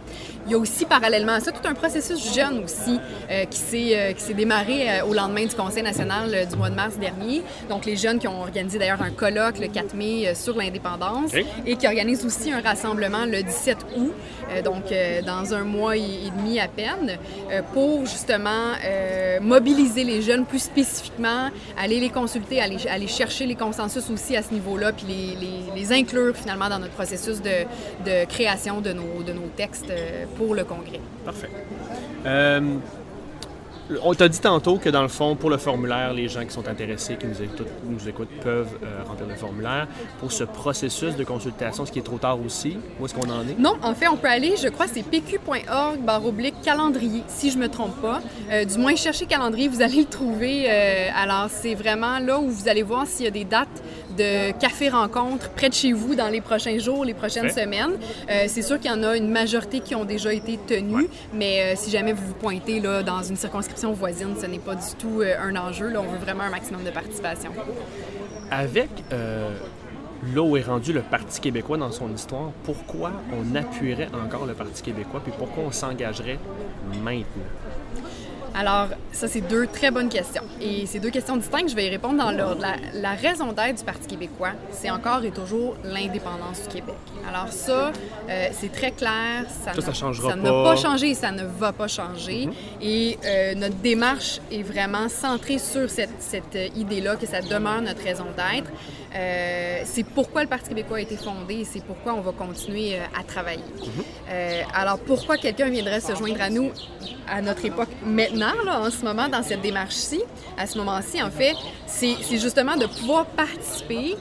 [SPEAKER 2] Il y a aussi parallèlement à ça tout un processus jeune aussi qui s'est démarré au lendemain du Conseil national du mois de mars dernier. Donc les jeunes qui ont organisé d'ailleurs un colloque le 4 mai sur l'indépendance et qui organisent aussi un rassemblement le 17 août, donc dans un mois et demi à peine, pour justement mobiliser les jeunes plus spécifiquement, aller les consulter, aller, aller chercher les consensus aussi à ce niveau-là, puis les, les, inclure finalement dans notre processus de, de création de nos, de nos textes euh, pour le Congrès.
[SPEAKER 1] Parfait. Euh, on t'a dit tantôt que dans le fond, pour le formulaire, les gens qui sont intéressés, qui nous écoutent, peuvent euh, remplir le formulaire. Pour ce processus de consultation, ce qui est trop tard aussi, où est-ce qu'on en est?
[SPEAKER 2] Non, en fait, on peut aller, je crois, c'est pq.org oblique calendrier, si je me trompe pas. Euh, du moins, cherchez calendrier, vous allez le trouver. Euh, alors, c'est vraiment là où vous allez voir s'il y a des dates de café-rencontres près de chez vous dans les prochains jours, les prochaines semaines. c'est sûr qu'il y en a une majorité qui ont déjà été tenues, mais si jamais vous vous pointez là, dans une circonscription voisine, ce n'est pas du tout euh, un enjeu. Là, on veut vraiment un maximum de participation.
[SPEAKER 1] Avec euh, là où est rendu le Parti québécois dans son histoire, pourquoi on appuierait encore le Parti québécois, puis pourquoi on s'engagerait maintenant?
[SPEAKER 2] Alors, ça, c'est deux très bonnes questions. Et ces deux questions distinctes, je vais y répondre dans l'ordre. La, raison d'être du Parti québécois, c'est encore et toujours l'indépendance du Québec. Alors ça, euh, c'est très clair.
[SPEAKER 1] Ça, ça, changera
[SPEAKER 2] n'a pas changé et ça ne va pas changer. Mhm. Et euh, notre démarche est vraiment centrée sur cette, cette idée-là, que ça demeure notre raison d'être. Euh, c'est pourquoi le Parti québécois a été fondé et c'est pourquoi on va continuer à travailler. Mhm. alors, pourquoi quelqu'un viendrait se joindre à nous à notre époque maintenant, en ce moment, dans cette démarche-ci, à ce moment-ci, en fait, c'est justement de pouvoir participer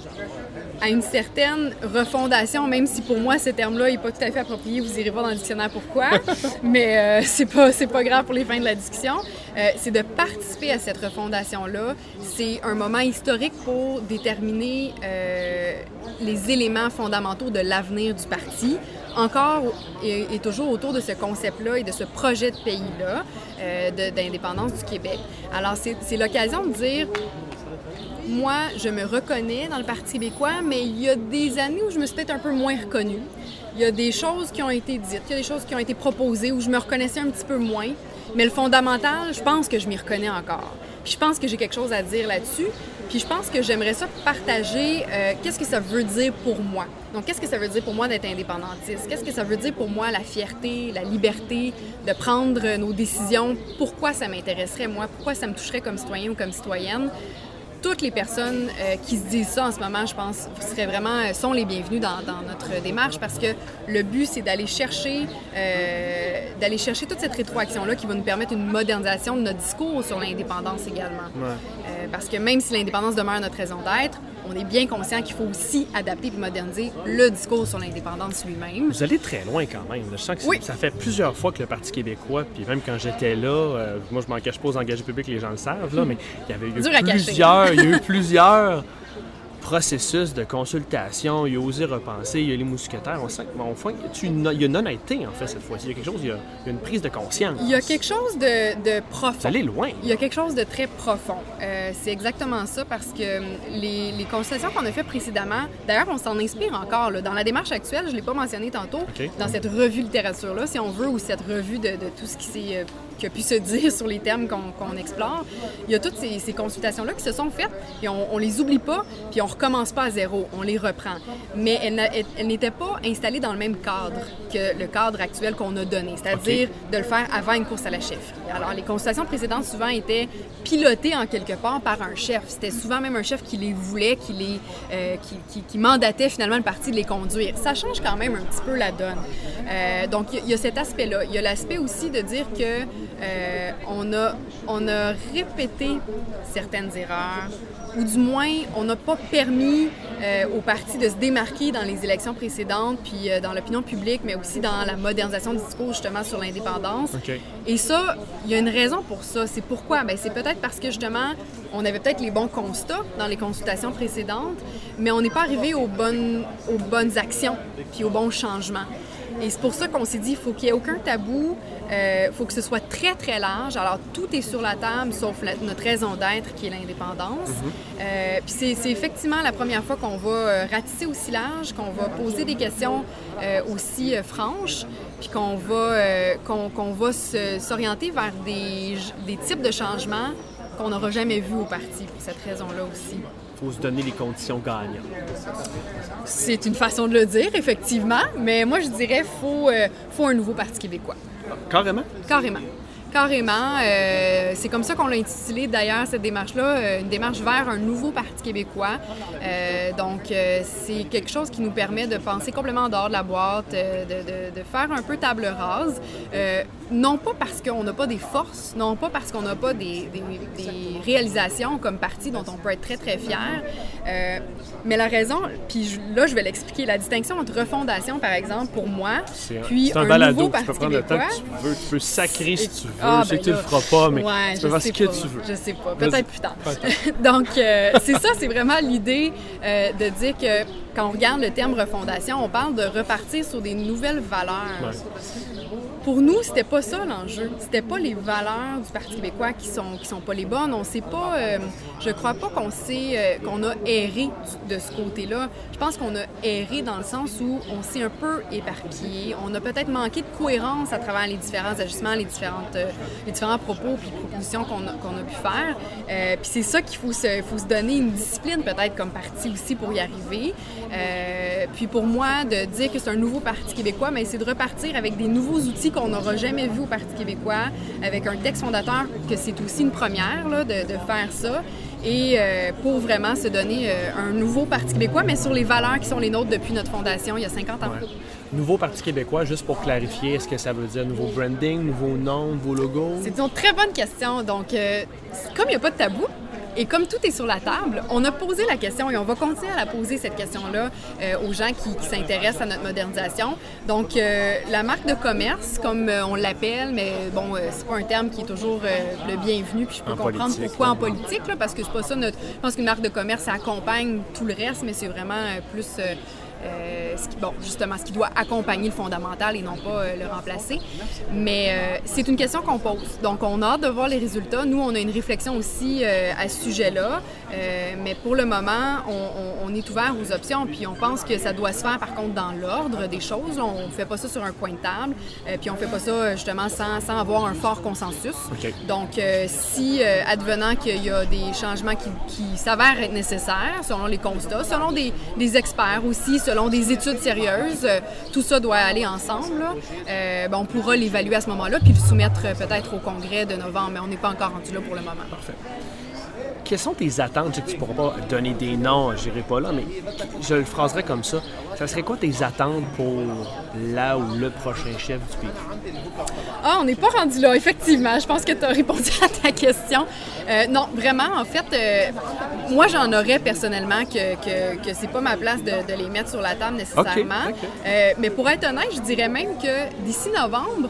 [SPEAKER 2] à une certaine refondation, même si pour moi, ce terme-là n'est pas tout à fait approprié. Vous irez voir dans le dictionnaire pourquoi, mais euh, c'est pas, pas grave pour les fins de la discussion. Euh, c'est de participer à cette refondation-là. C'est un moment historique pour déterminer euh, les éléments fondamentaux de l'avenir du parti encore et, toujours autour de ce concept-là et de ce projet de pays-là euh, d'indépendance du Québec. Alors, c'est l'occasion de dire, moi, je me reconnais dans le Parti québécois, mais il y a des années où je me suis peut-être un peu moins reconnue. Il y a des choses qui ont été dites, il y a des choses qui ont été proposées où je me reconnaissais un petit peu moins. Mais le fondamental, je pense que je m'y reconnais encore. Puis je pense que j'ai quelque chose à dire là-dessus. Puis je pense que j'aimerais ça partager euh, qu'est-ce que ça veut dire pour moi? Donc, qu'est-ce que ça veut dire pour moi d'être indépendantiste? Qu'est-ce que ça veut dire pour moi la fierté, la liberté de prendre nos décisions? Pourquoi ça m'intéresserait, moi? Pourquoi ça me toucherait comme citoyen ou comme citoyenne? Toutes les personnes euh, qui se disent ça en ce moment, je pense, seraient vraiment, euh, sont les bienvenus dans, notre démarche parce que le but, c'est d'aller chercher, euh, d'aller chercher toute cette rétroaction-là qui va nous permettre une modernisation de notre discours sur l'indépendance également. parce que même si l'indépendance demeure notre raison d'être, on est bien conscient qu'il faut aussi adapter et moderniser le discours sur l'indépendance lui-même.
[SPEAKER 1] Vous allez très loin quand même. Je sens que ça fait plusieurs fois que le Parti québécois, puis même quand j'étais là, euh, moi je m'en cache pas aux engagés publics, les gens le savent, là, mais il y avait eu plusieurs, il y a eu plusieurs processus de consultation, il a osé repenser, il y a les mousquetaires. On sent qu'il y a une honnêteté, en fait, cette fois-ci. Il y a quelque chose, il y a, une prise de conscience.
[SPEAKER 2] Il y a quelque chose de, profond.
[SPEAKER 1] Vous allez loin.
[SPEAKER 2] Il y a quelque chose de très profond. Euh, c'est exactement ça parce que hum, les, consultations qu'on a faites précédemment, d'ailleurs, on s'en inspire encore. Dans la démarche actuelle, je ne l'ai pas mentionné tantôt, dans cette revue littérature-là, si on veut, ou cette revue de, tout ce qui s'est euh, qui a pu se dire sur les termes qu'on explore. Il y a toutes ces, consultations-là qui se sont faites, et on, on les oublie pas, puis on recommence pas à zéro, on les reprend. Mais elles, n'étaient pas installées dans le même cadre que le cadre actuel qu'on a donné, c'est-à-dire de le faire avant une course à la chef. Alors, les consultations précédentes souvent étaient pilotées en quelque part par un chef. C'était souvent même un chef qui les voulait, qui, les, euh, qui, mandatait finalement une partie de les conduire. Ça change quand même un petit peu la donne. Euh, donc, il y, a cet aspect-là. Il y a l'aspect aussi de dire que euh, on, a, on a répété certaines erreurs, ou du moins, on n'a pas permis euh, au parti de se démarquer dans les élections précédentes, puis euh, dans l'opinion publique, mais aussi dans la modernisation du discours justement sur l'indépendance. Et ça, il y a une raison pour ça. C'est pourquoi? Ben, c'est peut-être parce que justement, on avait peut-être les bons constats dans les consultations précédentes, mais on n'est pas arrivé aux bonnes, aux bonnes actions, puis aux bons changements. Et c'est pour ça qu'on s'est dit, il faut qu'il n'y ait aucun tabou, il euh, faut que ce soit très, très large. Alors, tout est sur la table, sauf notre raison d'être, qui est l'indépendance. Mhm. Euh, puis c'est effectivement la première fois qu'on va euh, ratisser aussi large, qu'on va poser des questions aussi franches, puis qu'on va, qu'on va s'orienter vers des, des types de changements qu'on n'aura jamais vus au parti, pour cette raison-là aussi
[SPEAKER 1] faut se donner les conditions gagnantes.
[SPEAKER 2] C'est une façon de le dire, effectivement, mais moi je dirais qu'il faut, faut un nouveau Parti québécois.
[SPEAKER 1] Carrément?
[SPEAKER 2] Carrément. Carrément. Euh, c'est comme ça qu'on l'a intitulé d'ailleurs cette démarche-là, euh, une démarche vers un nouveau Parti québécois. Euh, donc c'est quelque chose qui nous permet de penser complètement en dehors de la boîte, de, de, faire un peu table rase. Non pas parce qu'on n'a pas des forces, non pas parce qu'on n'a pas des, des, des, réalisations comme parti dont on peut être très très fier, mais la raison, puis là je vais l'expliquer, la distinction entre refondation par exemple pour moi, puis un, un nouveau Parti tu peux prendre québécois. Le temps
[SPEAKER 1] que tu veux, tu peux sacrer si tu veux. Ah, ben tu le feras pas, mais tu peux faire ce que tu veux.
[SPEAKER 2] Je sais pas, peut-être plus tard. Donc, euh, c'est ça, c'est vraiment l'idée euh, de dire que quand on regarde le terme refondation, on parle de repartir sur des nouvelles valeurs pour nous, c'était pas ça l'enjeu. C'était pas les valeurs du Parti québécois qui sont qui sont pas les bonnes. On sait pas. Euh, je crois pas qu'on sait euh, qu'on a erré de ce côté-là. Je pense qu'on a erré dans le sens où on s'est un peu éparpillé. On a peut-être manqué de cohérence à travers les différents ajustements, les différentes euh, les différents propos puis propositions qu'on a, qu'on a pu faire. puis c'est ça qu'il faut se faut se donner une discipline peut-être comme parti aussi pour y arriver. puis pour moi, de dire que c'est un nouveau Parti québécois, mais c'est de repartir avec des nouveaux outils qu'on n'aura jamais vu au Parti québécois, avec un texte fondateur, que c'est aussi une première là, de, faire ça. Et euh, pour vraiment se donner euh, un nouveau Parti québécois, mais sur les valeurs qui sont les nôtres depuis notre fondation il y a 50 ans.
[SPEAKER 1] Nouveau Parti québécois, juste pour clarifier, est-ce que ça veut dire nouveau branding, nouveau nom, nouveau logo?
[SPEAKER 2] C'est une très bonne question. Donc, euh, comme il n'y a pas de tabou, et comme tout est sur la table, on a posé la question et on va continuer à la poser, cette question-là, euh, aux gens qui, s'intéressent à notre modernisation. Donc, euh, la marque de commerce, comme euh, on l'appelle, mais bon, c'est pas un terme qui est toujours le bienvenu, puis je peux comprendre pourquoi en politique, là, parce que c'est pas ça notre... Je pense qu'une marque de commerce, ça accompagne tout le reste, mais c'est vraiment plus euh, ce qui, bon, justement, ce qui doit accompagner le fondamental et non pas euh, le remplacer. Mais euh, c'est une question qu'on pose. Donc, on a hâte de voir les résultats. Nous, on a une réflexion aussi à ce sujet-là. mais pour le moment, on, est ouvert aux options. Puis on pense que ça doit se faire, par contre, dans l'ordre des choses. On ne fait pas ça sur un coin de table. puis on ne fait pas ça, justement, sans, sans avoir un fort consensus. Donc, si, advenant qu'il y a des changements qui, qui s'avèrent être nécessaires, selon les constats, selon des, des experts aussi, selon des études sérieuses. Tout ça doit aller ensemble. Euh, on pourra l'évaluer à ce moment-là, puis le soumettre euh, peut-être au congrès de novembre, mais on n'est pas encore rendu là pour le moment.
[SPEAKER 1] Parfait. Quelles sont tes attentes? Je sais que tu ne pourras pas donner des noms, je n'irai pas là, mais je le phraserais comme ça. Ça serait quoi tes attentes pour là ou le prochain chef du pays?
[SPEAKER 2] Ah, on n'est pas rendu là, effectivement. Je pense que tu as répondu à ta question. Euh, non, vraiment, en fait, euh, moi, j'en aurais personnellement que, que, que c'est pas ma place de, les mettre sur la table nécessairement. Euh, mais pour être honnête, je dirais même que d'ici novembre,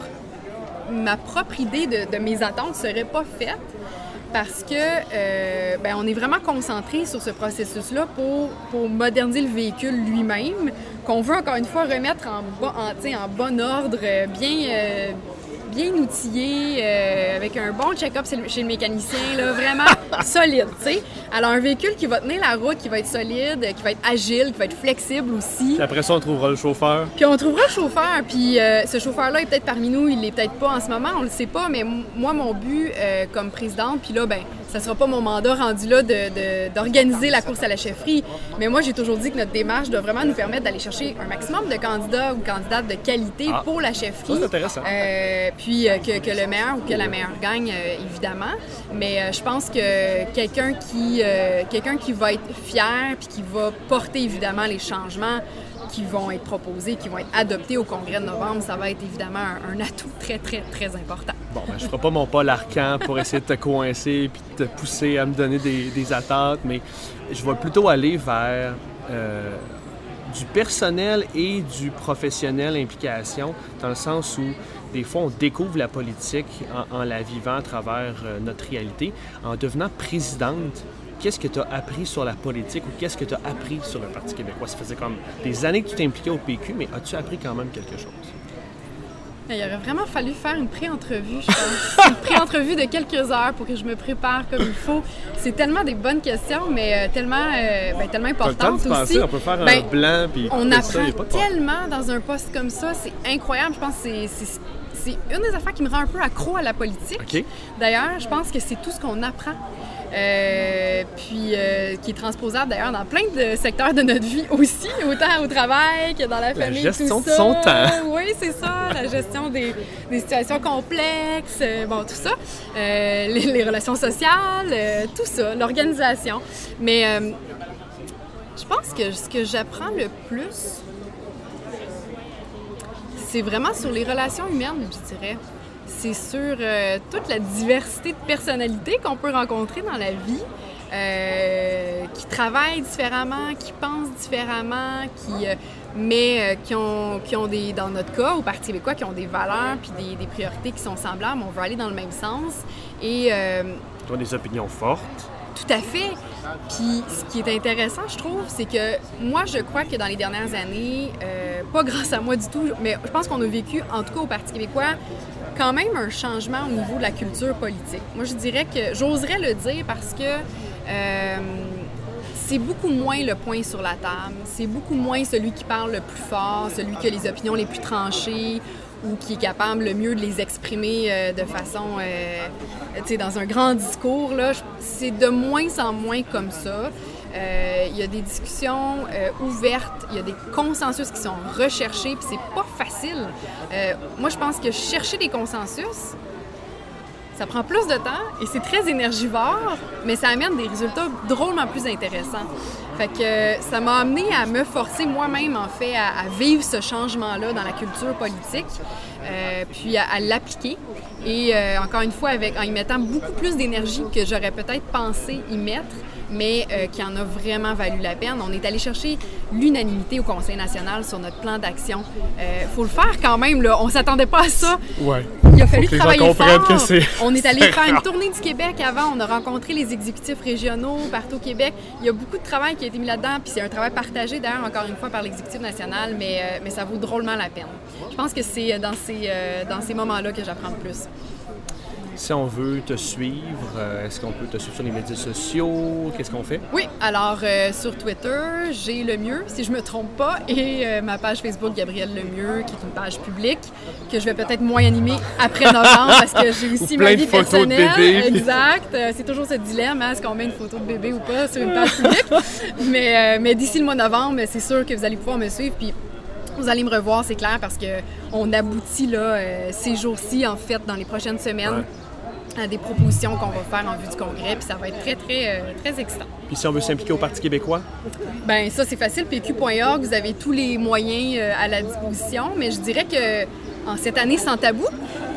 [SPEAKER 2] ma propre idée de, de mes attentes serait pas faite parce que ben, on est vraiment concentré sur ce processus-là pour, pour moderniser le véhicule lui-même, qu'on veut encore une fois remettre en, en, en bon ordre, bien, bien outillé, euh, avec un bon check-up chez le mécanicien, là, vraiment solide, tu sais. Alors, un véhicule qui va tenir la route, qui va être solide, qui va être agile, qui va être flexible aussi.
[SPEAKER 1] Puis après ça, on trouvera le chauffeur.
[SPEAKER 2] Puis on trouvera le chauffeur, puis euh, ce chauffeur-là est peut-être parmi nous, il l'est peut-être pas en ce moment, on le sait pas, mais moi, mon but euh, comme présidente, puis là, ben, ça sera pas mon mandat rendu là d'organiser la course à la chefferie, mais moi, j'ai toujours dit que notre démarche doit vraiment nous permettre d'aller chercher un maximum de candidats ou candidates de qualité
[SPEAKER 1] Ah.
[SPEAKER 2] pour la chefferie.
[SPEAKER 1] Ça, c'est intéressant.
[SPEAKER 2] Euh, puis euh, que, que le meilleur ou que la meilleure gagne, euh, évidemment. Mais je pense que quelqu'un qui, quelqu'un qui va être fier puis qui va porter évidemment les changements qui vont être proposés, qui vont être adoptés au congrès de novembre, ça va être évidemment un, atout très, très, très important.
[SPEAKER 1] Bon, ben, je ferai pas mon Paul Arcan pour essayer de te coincer puis de te pousser à me donner des, attentes, mais je vais plutôt aller vers euh, du personnel et du professionnel implication, dans le sens où des fois on découvre la politique en, en la vivant à travers euh, notre réalité. En devenant présidente, qu'est-ce que tu as appris sur la politique ou qu'est-ce que tu as appris sur le Parti québécois? Ça faisait comme des années que tu t'impliquais au PQ, mais as-tu appris quand même quelque chose?
[SPEAKER 2] Il aurait vraiment fallu faire une pré-entrevue, je pense. une pré-entrevue de quelques heures pour que je me prépare comme il faut. C'est tellement des bonnes questions, mais euh, tellement, euh, ben, tellement
[SPEAKER 1] T'as le temps
[SPEAKER 2] importantes
[SPEAKER 1] penser,
[SPEAKER 2] aussi.
[SPEAKER 1] on peut faire un
[SPEAKER 2] Ben,
[SPEAKER 1] blanc puis
[SPEAKER 2] On
[SPEAKER 1] ça,
[SPEAKER 2] apprend tellement dans un poste comme ça, c'est incroyable. Je pense que c'est- une des affaires qui me rend un peu accro à la politique. D'ailleurs, je pense que c'est tout ce qu'on apprend. Euh, puis euh, qui est transposable d'ailleurs dans plein de secteurs de notre vie aussi, autant au travail que dans la famille.
[SPEAKER 1] gestion
[SPEAKER 2] tout
[SPEAKER 1] de son temps.
[SPEAKER 2] Oui, c'est ça, la gestion des, des situations complexes, euh, bon, tout ça, les, les relations sociales, tout ça, l'organisation. Mais je pense que ce que j'apprends le plus, c'est vraiment sur les relations humaines, je dirais. C'est sur euh, toute la diversité de personnalités qu'on peut rencontrer dans la vie, euh, qui travaillent différemment, qui pensent différemment, qui, euh, mais qui ont, qui ont des, dans notre cas, au Parti québécois, qui ont des valeurs puis des, des priorités qui sont semblables. On veut aller dans le même sens. Et
[SPEAKER 1] Tu as des opinions fortes.
[SPEAKER 2] tout à fait. Puis ce qui est intéressant, je trouve, c'est que moi, je crois que dans les dernières années, euh, pas grâce à moi du tout, mais je pense qu'on a vécu, en tout cas au Parti québécois, quand même un changement au niveau de la culture politique. Moi, je dirais que j'oserais le dire parce que euh, c'est beaucoup moins le point sur la table, c'est beaucoup moins celui qui parle le plus fort, celui qui a les opinions les plus tranchées ou qui est capable le mieux de les exprimer euh, de façon, euh, tu sais, dans un grand discours. C'est de moins en moins comme ça. Euh, Il y a des discussions euh, ouvertes, il y a des consensus qui sont recherchés, puis c'est pas facile. Euh, moi, je pense que chercher des consensus, ça prend plus de temps et c'est très énergivore, mais ça amène des résultats drôlement plus intéressants. Fait que ça m'a amené à me forcer moi-même, en fait, à, vivre ce changement-là dans la culture politique, puis à, l'appliquer. Et encore une fois, avec, en y mettant beaucoup plus d'énergie que j'aurais peut-être pensé y mettre, mais euh, qui en a vraiment valu la peine. On est allé chercher l'unanimité au Conseil national sur notre plan d'action. Il faut le faire quand même, là. On s'attendait pas à ça.
[SPEAKER 1] Ouais.
[SPEAKER 2] Il a fallu travailler fort.
[SPEAKER 1] que
[SPEAKER 2] On est allé faire une tournée du Québec avant. On a rencontré les exécutifs régionaux partout au Québec. Il y a beaucoup de travail qui a été mis là-dedans. Puis c'est un travail partagé d'ailleurs, encore une fois, par l'exécutif national, mais, euh, mais ça vaut drôlement la peine. Je pense que c'est dans ces, euh, dans ces moments-là que j'apprends le plus.
[SPEAKER 1] Si on veut te suivre, euh, est-ce qu'on peut te suivre sur les médias sociaux? Qu'est-ce qu'on fait?
[SPEAKER 2] Oui, alors euh, sur Twitter, j'ai le mieux, si je me trompe pas, et euh, ma page Facebook Gabrielle Lemieux, qui est une page publique, que je vais peut-être moins animer après novembre parce que j'ai aussi ma vie
[SPEAKER 1] photos de
[SPEAKER 2] personnelle.
[SPEAKER 1] bébés.
[SPEAKER 2] Exact. C'est toujours ce dilemme, hein, est-ce qu'on met une photo de bébé ou pas sur une page publique? mais mais d'ici le mois de novembre, c'est sûr que vous allez pouvoir me suivre. Puis vous allez me revoir, c'est clair, parce que on aboutit là, euh, ces jours-ci, en fait, dans les prochaines semaines.
[SPEAKER 1] Ouais.
[SPEAKER 2] À des propositions qu'on va faire en vue du congrès, puis ça va être très, très, euh, très excitant.
[SPEAKER 1] Puis si on veut s'impliquer au Parti québécois?
[SPEAKER 2] Ben ça c'est facile, pq.org, vous avez tous les moyens euh, à la disposition, mais je dirais que en cette année sans tabou,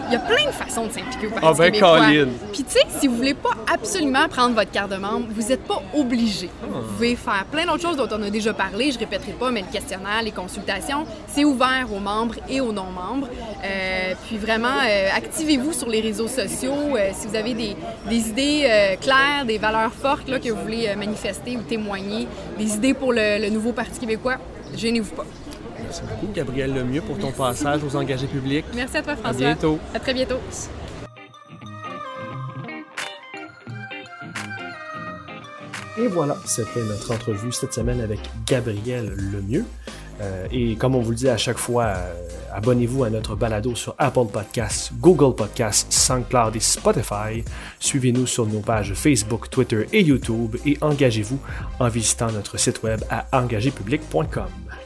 [SPEAKER 2] il y a plein de façons de s'impliquer au Parti
[SPEAKER 1] Ah ben,
[SPEAKER 2] québécois. Puis tu sais, si vous voulez pas absolument prendre votre carte de membre, vous n'êtes pas obligé. Vous pouvez faire plein d'autres choses dont on a déjà parlé, je répéterai pas, mais le questionnaire, les consultations, c'est ouvert aux membres et aux non-membres. Euh, puis vraiment, euh, activez-vous sur les réseaux sociaux euh, si vous avez des, des idées claires, des valeurs fortes là, que vous voulez manifester ou témoigner, des idées pour le, le nouveau Parti québécois, gênez-vous pas.
[SPEAKER 1] Merci beaucoup, Gabriel Lemieux, pour ton passage aux engagés publics.
[SPEAKER 2] Merci à toi,
[SPEAKER 1] À
[SPEAKER 2] François.
[SPEAKER 1] bientôt.
[SPEAKER 2] À très bientôt.
[SPEAKER 1] Et voilà, c'était notre entrevue cette semaine avec Gabriel Lemieux. Euh, et comme on vous le dit à chaque fois, euh, abonnez-vous à notre balado sur Apple Podcasts, Google Podcasts, SoundCloud et Spotify. Suivez-nous sur nos pages Facebook, Twitter et YouTube et engagez-vous en visitant notre site web à engagépublic.com.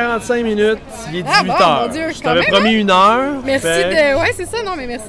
[SPEAKER 1] 45 minutes, il est 18
[SPEAKER 2] Ah bon,
[SPEAKER 1] heures.
[SPEAKER 2] mon Dieu,
[SPEAKER 1] Je t'avais promis une heure.
[SPEAKER 2] Merci
[SPEAKER 1] fait-
[SPEAKER 2] de. Ouais, c'est ça, non, mais merci